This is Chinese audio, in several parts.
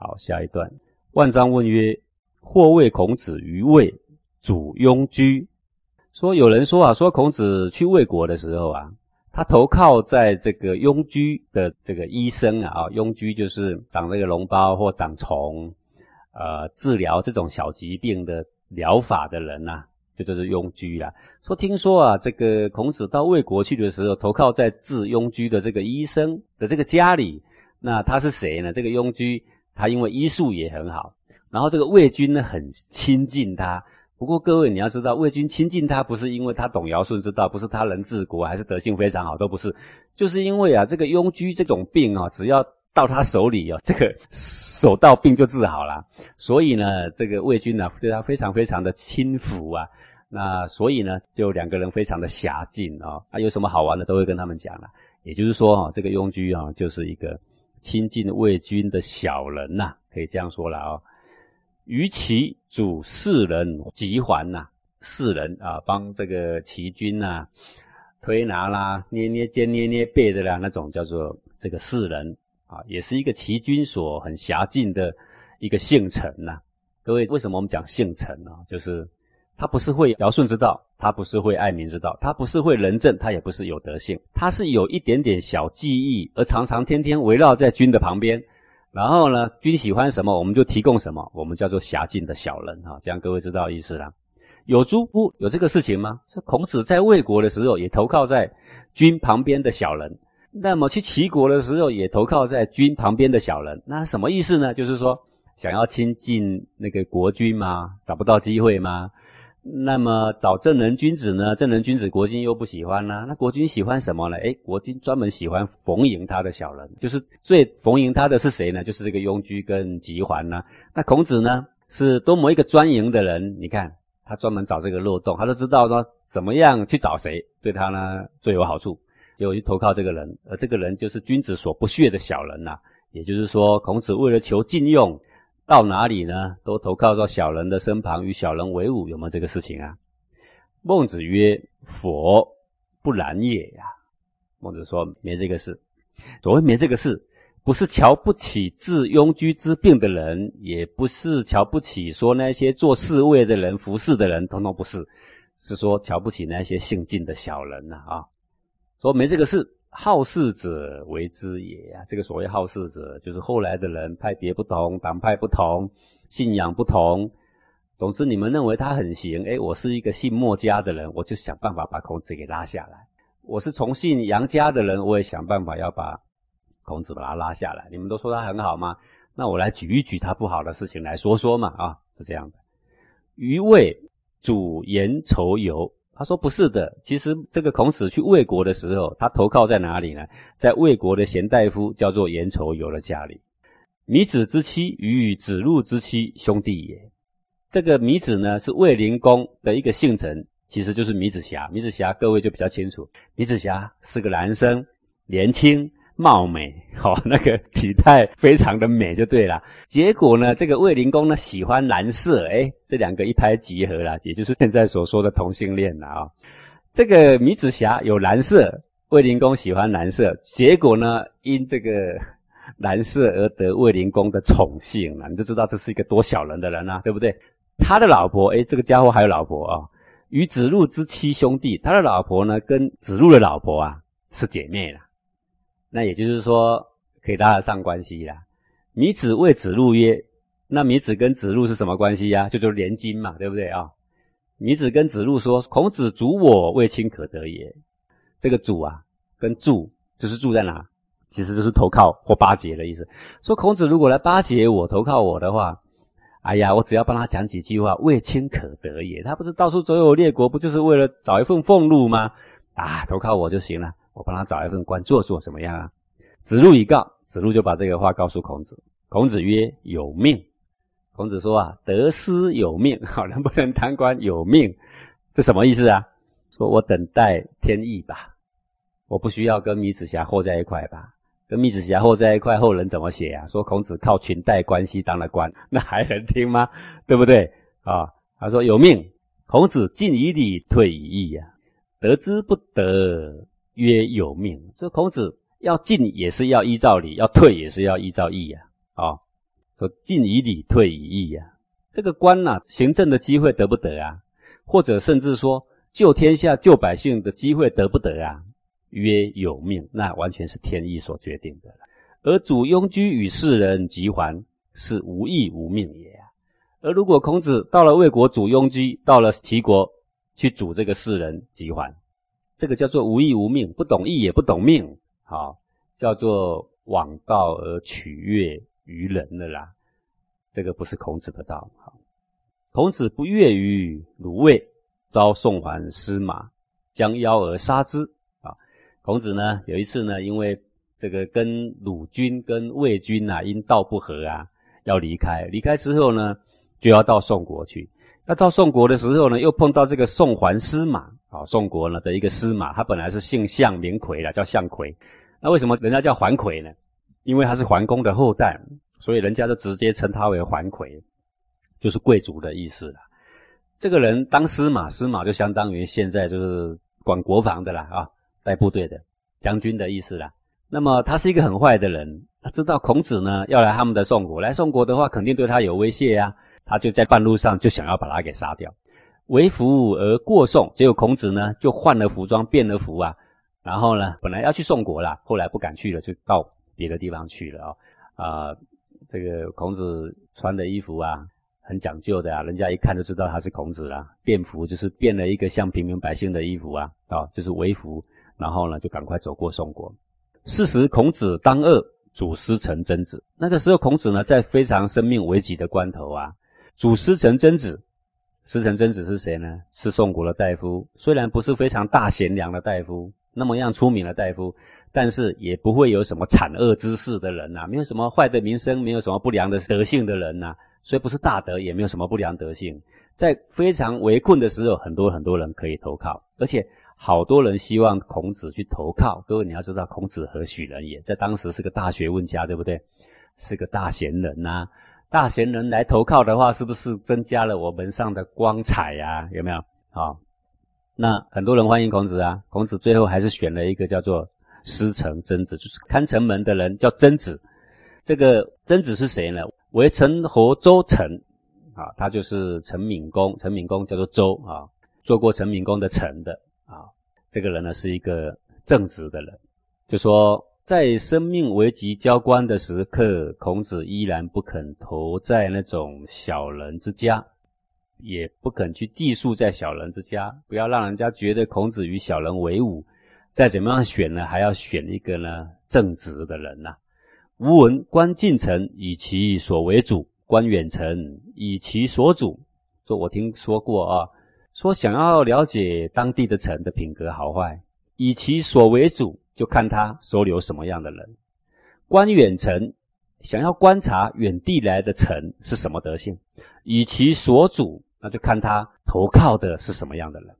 好，下一段，万章问曰：“或谓孔子于魏，主庸居。”说有人说啊，说孔子去魏国的时候啊，他投靠在这个庸居的这个医生啊，啊，庸居就是长这个脓包或长虫，呃，治疗这种小疾病的疗法的人呐，就就是庸居啊。说听说啊，这个孔子到魏国去的时候，投靠在治庸居的这个医生的这个家里。那他是谁呢？这个庸居，他因为医术也很好，然后这个魏军呢很亲近他。不过各位你要知道，魏军亲近他不是因为他懂尧舜之道，不是他能治国，还是德性非常好，都不是，就是因为啊，这个庸居这种病啊，只要到他手里哦，这个手到病就治好了。所以呢，这个魏军呢对他非常非常的亲服啊。那所以呢，就两个人非常的狭近啊。啊，有什么好玩的都会跟他们讲了。也就是说啊，这个庸居啊，就是一个亲近魏军的小人呐，可以这样说了啊。于其主四人集还呐，四人啊，帮这个齐军呐推拿啦、捏捏肩、捏捏背的啦，那种叫做这个四人啊，也是一个齐军所很狭近的一个姓陈呐。各位，为什么我们讲姓陈呢？就是他不是会尧舜之道，他不是会爱民之道，他不是会仁政，他也不是有德性，他是有一点点小技艺，而常常天天围绕在君的旁边。然后呢，君喜欢什么，我们就提供什么，我们叫做狭进的小人啊，这样各位知道意思了。有诸不有这个事情吗？这孔子在魏国的时候也投靠在君旁边的小人，那么去齐国的时候也投靠在君旁边的小人，那什么意思呢？就是说想要亲近那个国君吗？找不到机会吗？那么找正人君子呢？正人君子国君又不喜欢呢？那国君喜欢什么呢？诶，国君专门喜欢逢迎他的小人，就是最逢迎他的是谁呢？就是这个庸居跟吉桓呢。那孔子呢，是多么一个专营的人？你看他专门找这个漏洞，他都知道说怎么样去找谁对他呢最有好处，就去投靠这个人，而这个人就是君子所不屑的小人呐。也就是说，孔子为了求禁用。到哪里呢？都投靠到小人的身旁，与小人为伍，有没有这个事情啊？孟子曰：“佛不然也呀。”孟子说：“没这个事。所谓没这个事，不是瞧不起治庸居之病的人，也不是瞧不起说那些做侍卫的人、服侍的人，统统不是，是说瞧不起那些性尽的小人呐啊！说没这个事。”好事者为之也啊！这个所谓好事者，就是后来的人派别不同，党派不同，信仰不同。总之，你们认为他很行，哎，我是一个信墨家的人，我就想办法把孔子给拉下来。我是从信杨家的人，我也想办法要把孔子把他拉下来。你们都说他很好吗？那我来举一举他不好的事情来说说嘛啊，是这样的。余谓主言仇游。他说不是的，其实这个孔子去魏国的时候，他投靠在哪里呢？在魏国的贤大夫叫做颜仇游的家里。米子之妻与子路之妻兄弟也。这个米子呢是魏灵公的一个姓陈，其实就是米子瑕。米子瑕各位就比较清楚，米子瑕是个男生，年轻。貌美，好，那个体态非常的美就对了。结果呢，这个卫灵公呢喜欢蓝色，哎，这两个一拍即合了，也就是现在所说的同性恋了啊。这个米子瑕有蓝色，卫灵公喜欢蓝色，结果呢，因这个蓝色而得卫灵公的宠幸了。你就知道这是一个多小人的人啊，对不对？他的老婆，哎，这个家伙还有老婆啊，与子路之妻兄弟，他的老婆呢跟子路的老婆啊是姐妹了。那也就是说，可以搭得上关系啦。米子谓子路曰：“那米子跟子路是什么关系呀？就就是连襟嘛，对不对啊？”米子跟子路说：“孔子主我，未亲可得也。”这个“主”啊，跟“住”就是住在哪，其实就是投靠或巴结的意思。说孔子如果来巴结我、投靠我的话，哎呀，我只要帮他讲几句话，未亲可得也。他不是到处走有列国，不就是为了找一份俸禄吗？啊，投靠我就行了。我帮他找一份官做做怎么样啊？子路一告，子路就把这个话告诉孔子。孔子曰：“有命。”孔子说：“啊，得失有命，好，能不能当官有命？这什么意思啊？说我等待天意吧，我不需要跟米子瑕和在一块吧？跟米子瑕和在一块，后人怎么写啊？说孔子靠裙带关系当了官，那还能听吗？对不对啊？他说有命。孔子进以礼，退以义呀，得之不得。”曰有命，所以孔子要进也是要依照礼，要退也是要依照义呀。啊，说进以礼，退以义呀。这个官呐，行政的机会得不得啊？或者甚至说救天下、救百姓的机会得不得啊？曰有命，那完全是天意所决定的。而主庸居与世人集还，是无义无命也。而如果孔子到了魏国主庸居，到了齐国去主这个世人集还，这个叫做无义无命，不懂义也不懂命，好，叫做枉道而取悦于人的啦。这个不是孔子的道。好，孔子不悦于鲁卫，遭宋桓司马将邀而杀之啊。孔子呢，有一次呢，因为这个跟鲁军跟魏军啊，因道不合啊，要离开。离开之后呢，就要到宋国去。那到宋国的时候呢，又碰到这个宋桓司马啊，宋国呢的一个司马，他本来是姓项名魁的，叫项魁。那为什么人家叫桓魁呢？因为他是桓公的后代，所以人家就直接称他为桓魁，就是贵族的意思了。这个人当司马，司马就相当于现在就是管国防的啦啊。带部队的将军的意思啦。那么他是一个很坏的人，他知道孔子呢要来他们的宋国，来宋国的话肯定对他有威胁呀。他就在半路上就想要把他给杀掉，为服而过宋。结果孔子呢就换了服装，变了服啊。然后呢本来要去宋国啦，后来不敢去了，就到别的地方去了啊。啊，这个孔子穿的衣服啊很讲究的啊，人家一看就知道他是孔子啦。变服就是变了一个像平民百姓的衣服啊，啊就是为服。然后呢，就赶快走过宋国。事实，孔子当二，主师成曾子。那个时候，孔子呢，在非常生命危急的关头啊，主师成曾子。师成曾子是谁呢？是宋国的大夫。虽然不是非常大贤良的大夫，那么样出名的大夫，但是也不会有什么惨恶之事的人呐，没有什么坏的名声，没有什么不良的德性的人呐。所以不是大德，也没有什么不良德性。在非常围困的时候，很多很多人可以投靠，而且。好多人希望孔子去投靠。各位，你要知道，孔子何许人也？在当时是个大学问家，对不对？是个大贤人呐。大贤人来投靠的话，是不是增加了我门上的光彩呀？有没有？好，那很多人欢迎孔子啊。孔子最后还是选了一个叫做师承曾子，就是看城门的人叫曾子。这个曾子是谁呢？为陈侯周成啊，他就是陈敏公。陈敏公叫做周啊，做过陈敏公的臣的。啊，这个人呢是一个正直的人，就说在生命危急交关的时刻，孔子依然不肯投在那种小人之家，也不肯去寄宿在小人之家，不要让人家觉得孔子与小人为伍。再怎么样选呢，还要选一个呢正直的人呐。吾闻观近臣以其所为主，观远臣以其所主。说我听说过啊。说想要了解当地的臣的品格好坏，以其所为主，就看他收留什么样的人；观远臣，想要观察远地来的臣是什么德性，以其所主，那就看他投靠的是什么样的人。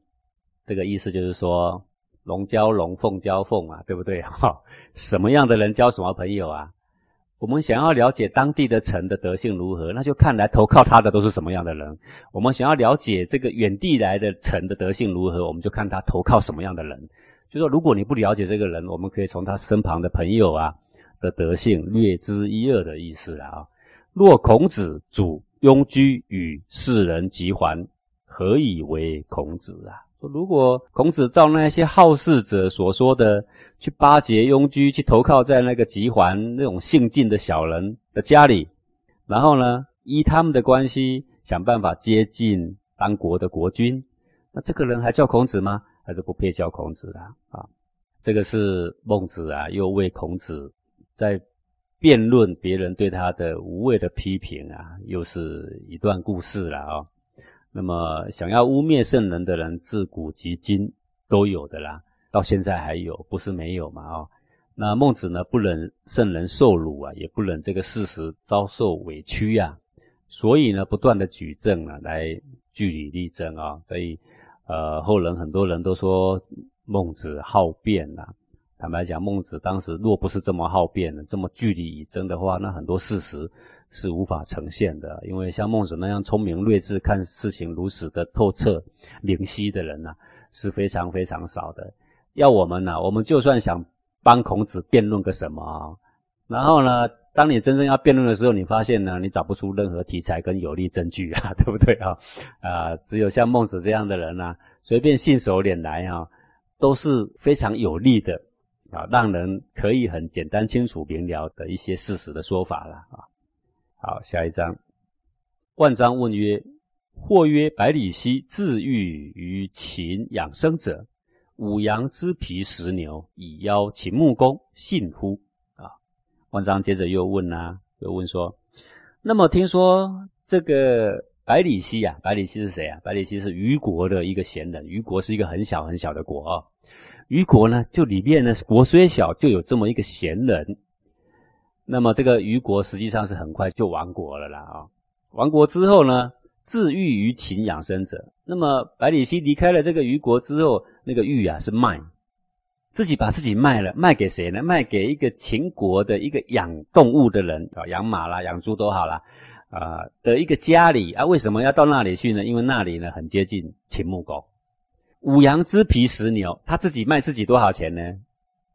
这个意思就是说，龙交龙，凤交凤啊，对不对？哈，什么样的人交什么朋友啊？我们想要了解当地的臣的德性如何，那就看来投靠他的都是什么样的人。我们想要了解这个远地来的臣的德性如何，我们就看他投靠什么样的人。就说如果你不了解这个人，我们可以从他身旁的朋友啊的德性略知一二的意思啊。若孔子主庸居与世人集还，何以为孔子啊？说如果孔子照那些好事者所说的。去巴结庸居，去投靠在那个吉环那种姓晋的小人的家里，然后呢，依他们的关系想办法接近当国的国君，那这个人还叫孔子吗？还是不配叫孔子的啊？这个是孟子啊，又为孔子在辩论别人对他的无谓的批评啊，又是一段故事了啊。那么想要污蔑圣人的人，自古及今都有的啦。到现在还有，不是没有嘛？啊，那孟子呢，不忍圣人受辱啊，也不忍这个事实遭受委屈呀，所以呢，不断的举证啊，来据理力争啊。所以，呃，后人很多人都说孟子好辩呐。坦白讲，孟子当时若不是这么好辩，这么据理以争的话，那很多事实是无法呈现的。因为像孟子那样聪明睿智、看事情如此的透彻、灵犀的人呐，是非常非常少的。要我们呢，我们就算想帮孔子辩论个什么，然后呢，当你真正要辩论的时候，你发现呢，你找不出任何题材跟有力证据啊，对不对啊？啊，只有像孟子这样的人呢，随便信手拈来啊，都是非常有力的啊，让人可以很简单、清楚、明了的一些事实的说法了啊。好，下一章，万章问曰：“或曰百里奚自喻于秦养生者，五羊之皮食牛，以邀秦穆公，信乎？”万章接着又问啊，又问说：“那么听说这个百里奚呀，百里奚是谁啊？百里奚是虞国的一个贤人。虞国是一个很小很小的国啊。虞国呢，就里面呢，国虽小，就有这么一个贤人。那么这个虞国实际上是很快就亡国了啦啊。亡国之后呢，自喻于秦养生者。那么百里奚离开了这个虞国之后，那个喻啊是卖。”自己把自己卖了，卖给谁呢？卖给一个秦国的一个养动物的人啊，养马啦、养猪都好啦，啊的一个家里啊。为什么要到那里去呢？因为那里呢很接近秦穆公。五羊之皮十牛，他自己卖自己多少钱呢？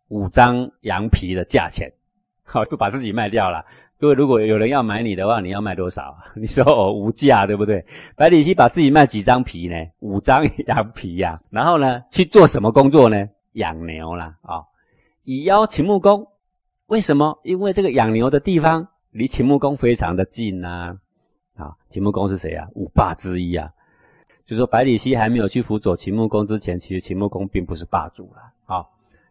五张羊皮的价钱，好就把自己卖掉了。各位，如果有人要买你的话，你要卖多少？你说哦，无价，对不对？百里奚把自己卖几张皮呢？五张羊皮呀。然后呢，去做什么工作呢？养牛啦，啊，以邀秦穆公，为什么？因为这个养牛的地方离秦穆公非常的近呐，啊，秦穆公是谁啊？五霸之一啊，就说百里奚还没有去辅佐秦穆公之前，其实秦穆公并不是霸主了，啊，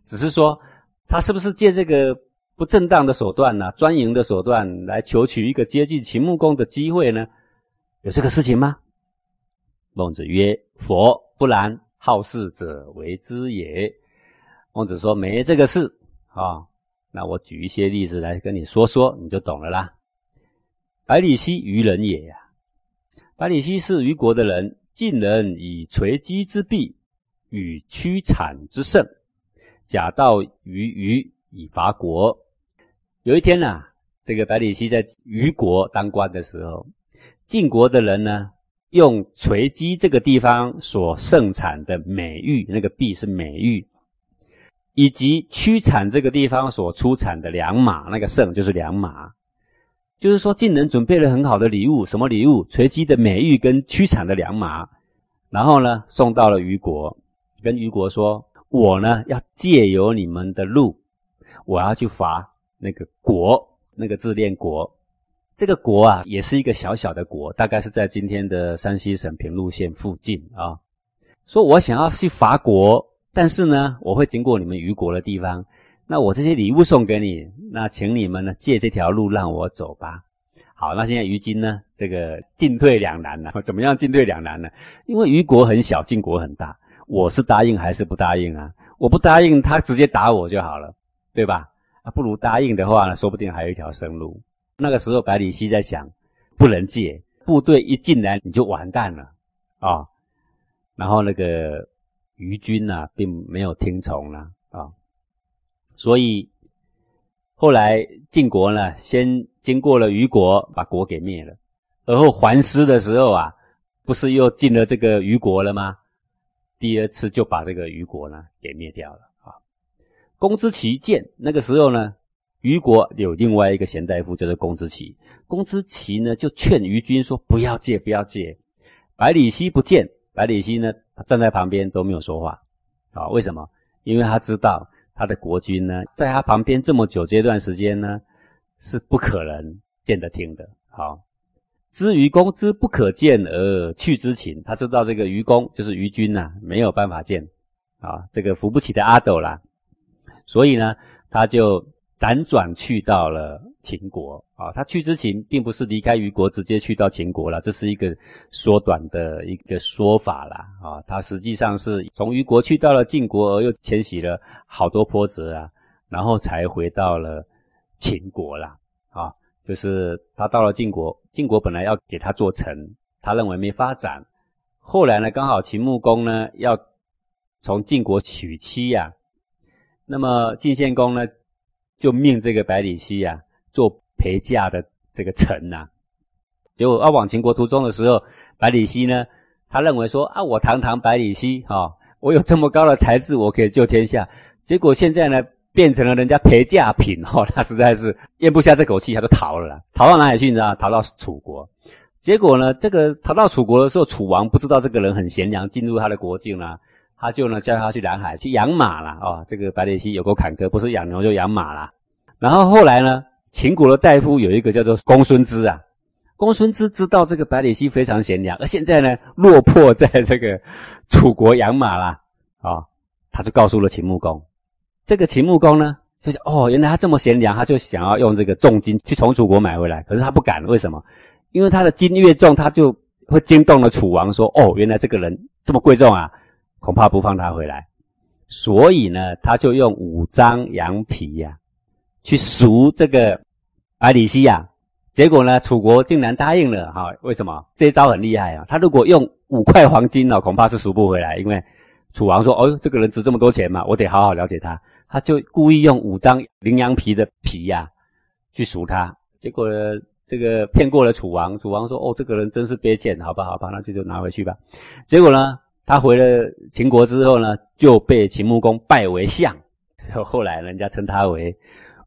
只是说他是不是借这个不正当的手段呢，专营的手段来求取一个接近秦穆公的机会呢？有这个事情吗？孟子曰：“佛不然，好事者为之也。”孟子说：“没这个事啊，那我举一些例子来跟你说说，你就懂了啦。百里奚虞人也呀，百里奚是虞国的人，晋人以垂击之弊与屈产之胜，假道于虞以伐国。有一天呐，这个百里奚在虞国当官的时候，晋国的人呢，用垂击这个地方所盛产的美玉，那个璧是美玉。”以及屈产这个地方所出产的良马，那个胜就是良马，就是说晋人准备了很好的礼物，什么礼物？垂击的美玉跟屈产的良马，然后呢送到了虞国，跟虞国说：“我呢要借由你们的路，我要去伐那个国，那个自恋国，这个国啊也是一个小小的国，大概是在今天的山西省平陆县附近啊。说我想要去伐国。”但是呢，我会经过你们虞国的地方，那我这些礼物送给你，那请你们呢借这条路让我走吧。好，那现在虞金呢，这个进退两难了。怎么样进退两难呢？因为虞国很小，晋国很大，我是答应还是不答应啊？我不答应，他直接打我就好了，对吧？啊，不如答应的话呢，说不定还有一条生路。那个时候，百里奚在想，不能借，部队一进来你就完蛋了啊。然后那个。虞军呐，并没有听从了啊，所以后来晋国呢，先经过了虞国，把国给灭了，而后还师的时候啊，不是又进了这个虞国了吗？第二次就把这个虞国呢给灭掉了啊。公之奇见那个时候呢，虞国有另外一个贤大夫，就是公之奇。公之奇呢，就劝虞军说：“不要借，不要借。”百里奚不见，百里奚呢？站在旁边都没有说话，啊，为什么？因为他知道他的国君呢，在他旁边这么久这段时间呢，是不可能见得听的。好，知愚公之不可见而去之情，他知道这个愚公就是愚君呐，没有办法见，啊，这个扶不起的阿斗啦，所以呢，他就辗转去到了。秦国啊，他去之前并不是离开虞国直接去到秦国了，这是一个缩短的一个说法啦。啊。他实际上是从虞国去到了晋国，而又迁徙了好多波折啊，然后才回到了秦国啦。啊，就是他到了晋国，晋国本来要给他做臣，他认为没发展，后来呢，刚好秦穆公呢要从晋国娶妻呀，那么晋献公呢就命这个百里奚呀。做陪嫁的这个臣呐，结果要往秦国途中的时候，百里奚呢，他认为说啊，我堂堂百里奚哈，我有这么高的才智，我可以救天下。结果现在呢，变成了人家陪嫁品哦，他实在是咽不下这口气，他就逃了。逃到哪里去？你知道？逃到楚国。结果呢，这个逃到楚国的时候，楚王不知道这个人很贤良，进入他的国境啦，他就呢叫他去南海去养马啦。哦，这个白里奚有过坎坷，不是养牛就养马啦。然后后来呢，秦国的大夫有一个叫做公孙支啊，公孙支知道这个百里奚非常贤良，而现在呢落魄在这个楚国养马啦，啊，他就告诉了秦穆公。这个秦穆公呢，就是哦，原来他这么贤良，他就想要用这个重金去从楚国买回来，可是他不敢，为什么？因为他的金越重，他就会惊动了楚王，说哦，原来这个人这么贵重啊，恐怕不放他回来。所以呢，他就用五张羊皮呀，去赎这个百里西呀。结果呢，楚国竟然答应了哈？为什么？这一招很厉害啊！他如果用五块黄金呢，恐怕是赎不回来，因为楚王说哦，这个人值这么多钱嘛，我得好好了解他。他就故意用五张羚羊皮的皮呀，去赎他，结果呢这个骗过了楚王。楚王说：“哦，这个人真是卑贱，好吧，好吧，那就就拿回去吧。”结果呢，他回了秦国之后呢，就被秦穆公拜为相。就 后来人家称他为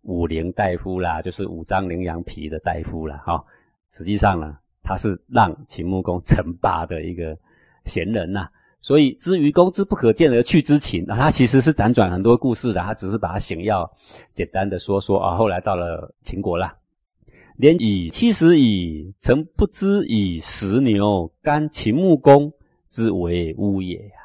五陵大夫啦，就是五张羚羊皮的大夫啦。哈，实际上呢，他是让秦穆公称霸的一个贤人呐。所以，知于公之不可见而去之情啊，他其实是辗转很多故事的，他只是把他想要简单的说说啊。后来到了秦国啦，连以七十矣，曾不知以十牛，甘秦穆公之为乌也呀。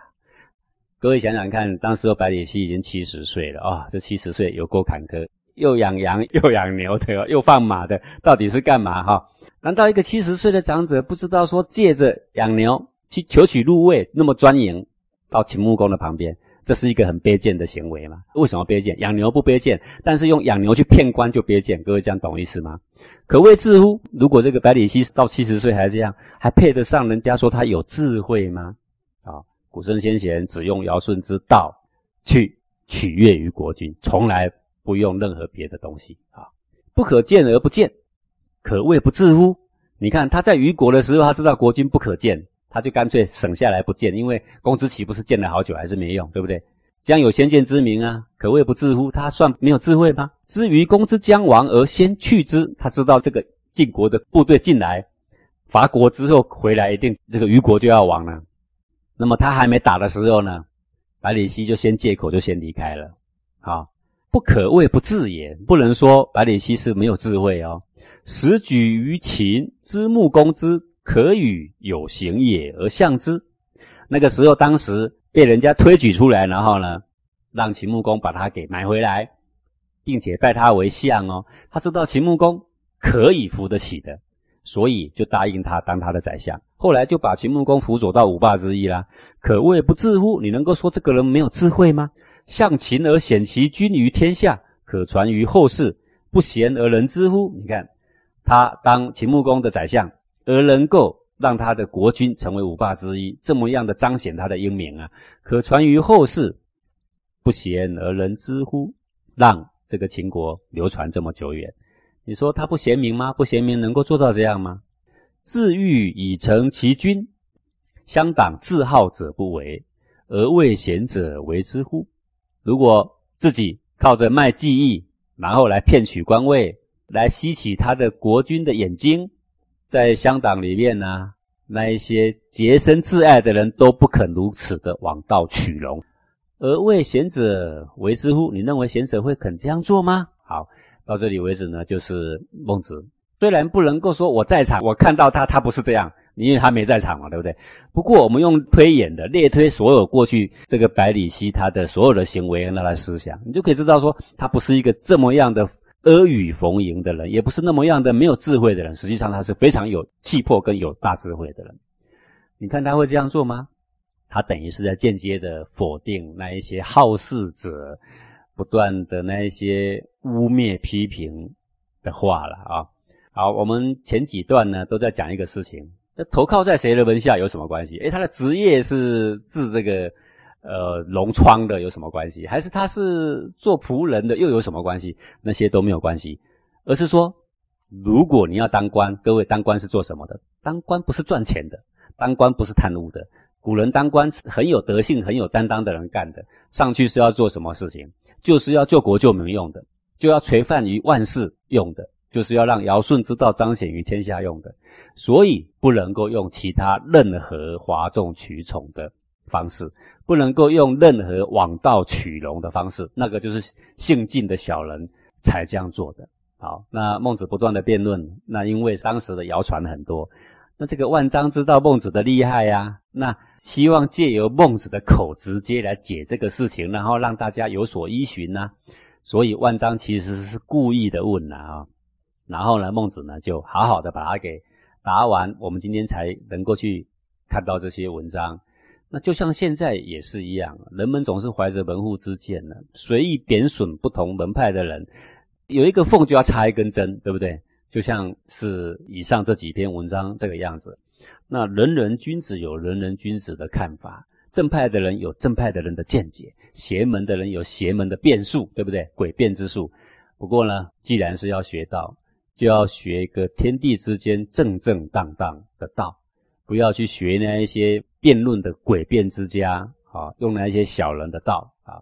各位想想看，当时百里奚已经七十岁了啊，这七十岁有够坎坷，又养羊又养牛的，又放马的，到底是干嘛哈？难道一个七十岁的长者不知道说借着养牛？去求取入位，那么专营到秦穆公的旁边，这是一个很卑贱的行为嘛？为什么卑贱？养牛不卑贱，但是用养牛去骗官就卑贱。各位这样懂意思吗？可谓智乎？如果这个百里奚到七十岁还这样，还配得上人家说他有智慧吗？啊，古圣先贤只用尧舜之道去取悦于国君，从来不用任何别的东西啊。不可见而不见，可谓不智乎？你看他在虞国的时候，他知道国君不可见。他就干脆省下来不见，因为公子岂不是见了好久还是没用，对不对？将有先见之明啊，可谓不智乎？他算没有智慧吗？知于公之将亡而先去之，他知道这个晋国的部队进来伐国之后回来，一定这个虞国就要亡了。那么他还没打的时候呢，百里奚就先借口就先离开了。啊，不可谓不智也，不能说百里奚是没有智慧哦。时举于秦之木公之。可与有形也而相之。那个时候，当时被人家推举出来，然后呢，让秦穆公把他给买回来，并且拜他为相哦。他知道秦穆公可以扶得起的，所以就答应他当他的宰相。后来就把秦穆公辅佐到五霸之一啦。可谓不智乎？你能够说这个人没有智慧吗？向秦而显其君于天下，可传于后世，不贤而人知乎？你看他当秦穆公的宰相。而能够让他的国君成为五霸之一，这么样的彰显他的英明啊，可传于后世，不贤而人知乎？让这个秦国流传这么久远，你说他不贤明吗？不贤明能够做到这样吗？自欲以成其君，相党自好者不为，而为贤者为之乎？如果自己靠着卖技艺，然后来骗取官位，来吸起他的国君的眼睛。在香港里面呢，那一些洁身自爱的人都不肯如此的枉道取荣，而为贤者为之乎？你认为贤者会肯这样做吗？好，到这里为止呢，就是孟子。虽然不能够说我在场，我看到他，他不是这样，因为他没在场嘛，对不对？不过我们用推演的列推所有过去这个百里奚他的所有的行为和他思想，你就可以知道说，他不是一个这么样的。阿谀逢迎的人，也不是那么样的没有智慧的人。实际上，他是非常有气魄跟有大智慧的人。你看他会这样做吗？他等于是在间接的否定那一些好事者不断的那一些污蔑批评的话了啊。好，我们前几段呢都在讲一个事情：那投靠在谁的门下有什么关系？诶，他的职业是治这个。呃，龙窗的有什么关系？还是他是做仆人的又有什么关系？那些都没有关系，而是说，如果你要当官，各位当官是做什么的？当官不是赚钱的，当官不是贪污的。古人当官是很有德性、很有担当的人干的。上去是要做什么事情？就是要救国救民用的，就要垂范于万世用的，就是要让尧舜之道彰显于天下用的，所以不能够用其他任何哗众取宠的方式，不能够用任何枉道取容的方式，那个就是性尽的小人才这样做的。好，那孟子不断的辩论，那因为当时的谣传很多。那这个万章知道孟子的厉害呀，那希望借由孟子的口直接来解这个事情，然后让大家有所依循呐。所以万章其实是故意的问呐啊，然后呢，孟子呢就好好的把它给答完，我们今天才能够去看到这些文章。那就像现在也是一样，人们总是怀着门户之见呢，随意贬损不同门派的人，有一个缝就要插一根针，对不对？就像是以上这几篇文章这个样子，那人人君子有人人君子的看法，正派的人有正派的人的见解，邪门的人有邪门的变术，对不对？诡辩之术。不过呢，既然是要学道，就要学一个天地之间正正当当的道，不要去学那一些辩论的诡辩之家啊，用那一些小人的道啊。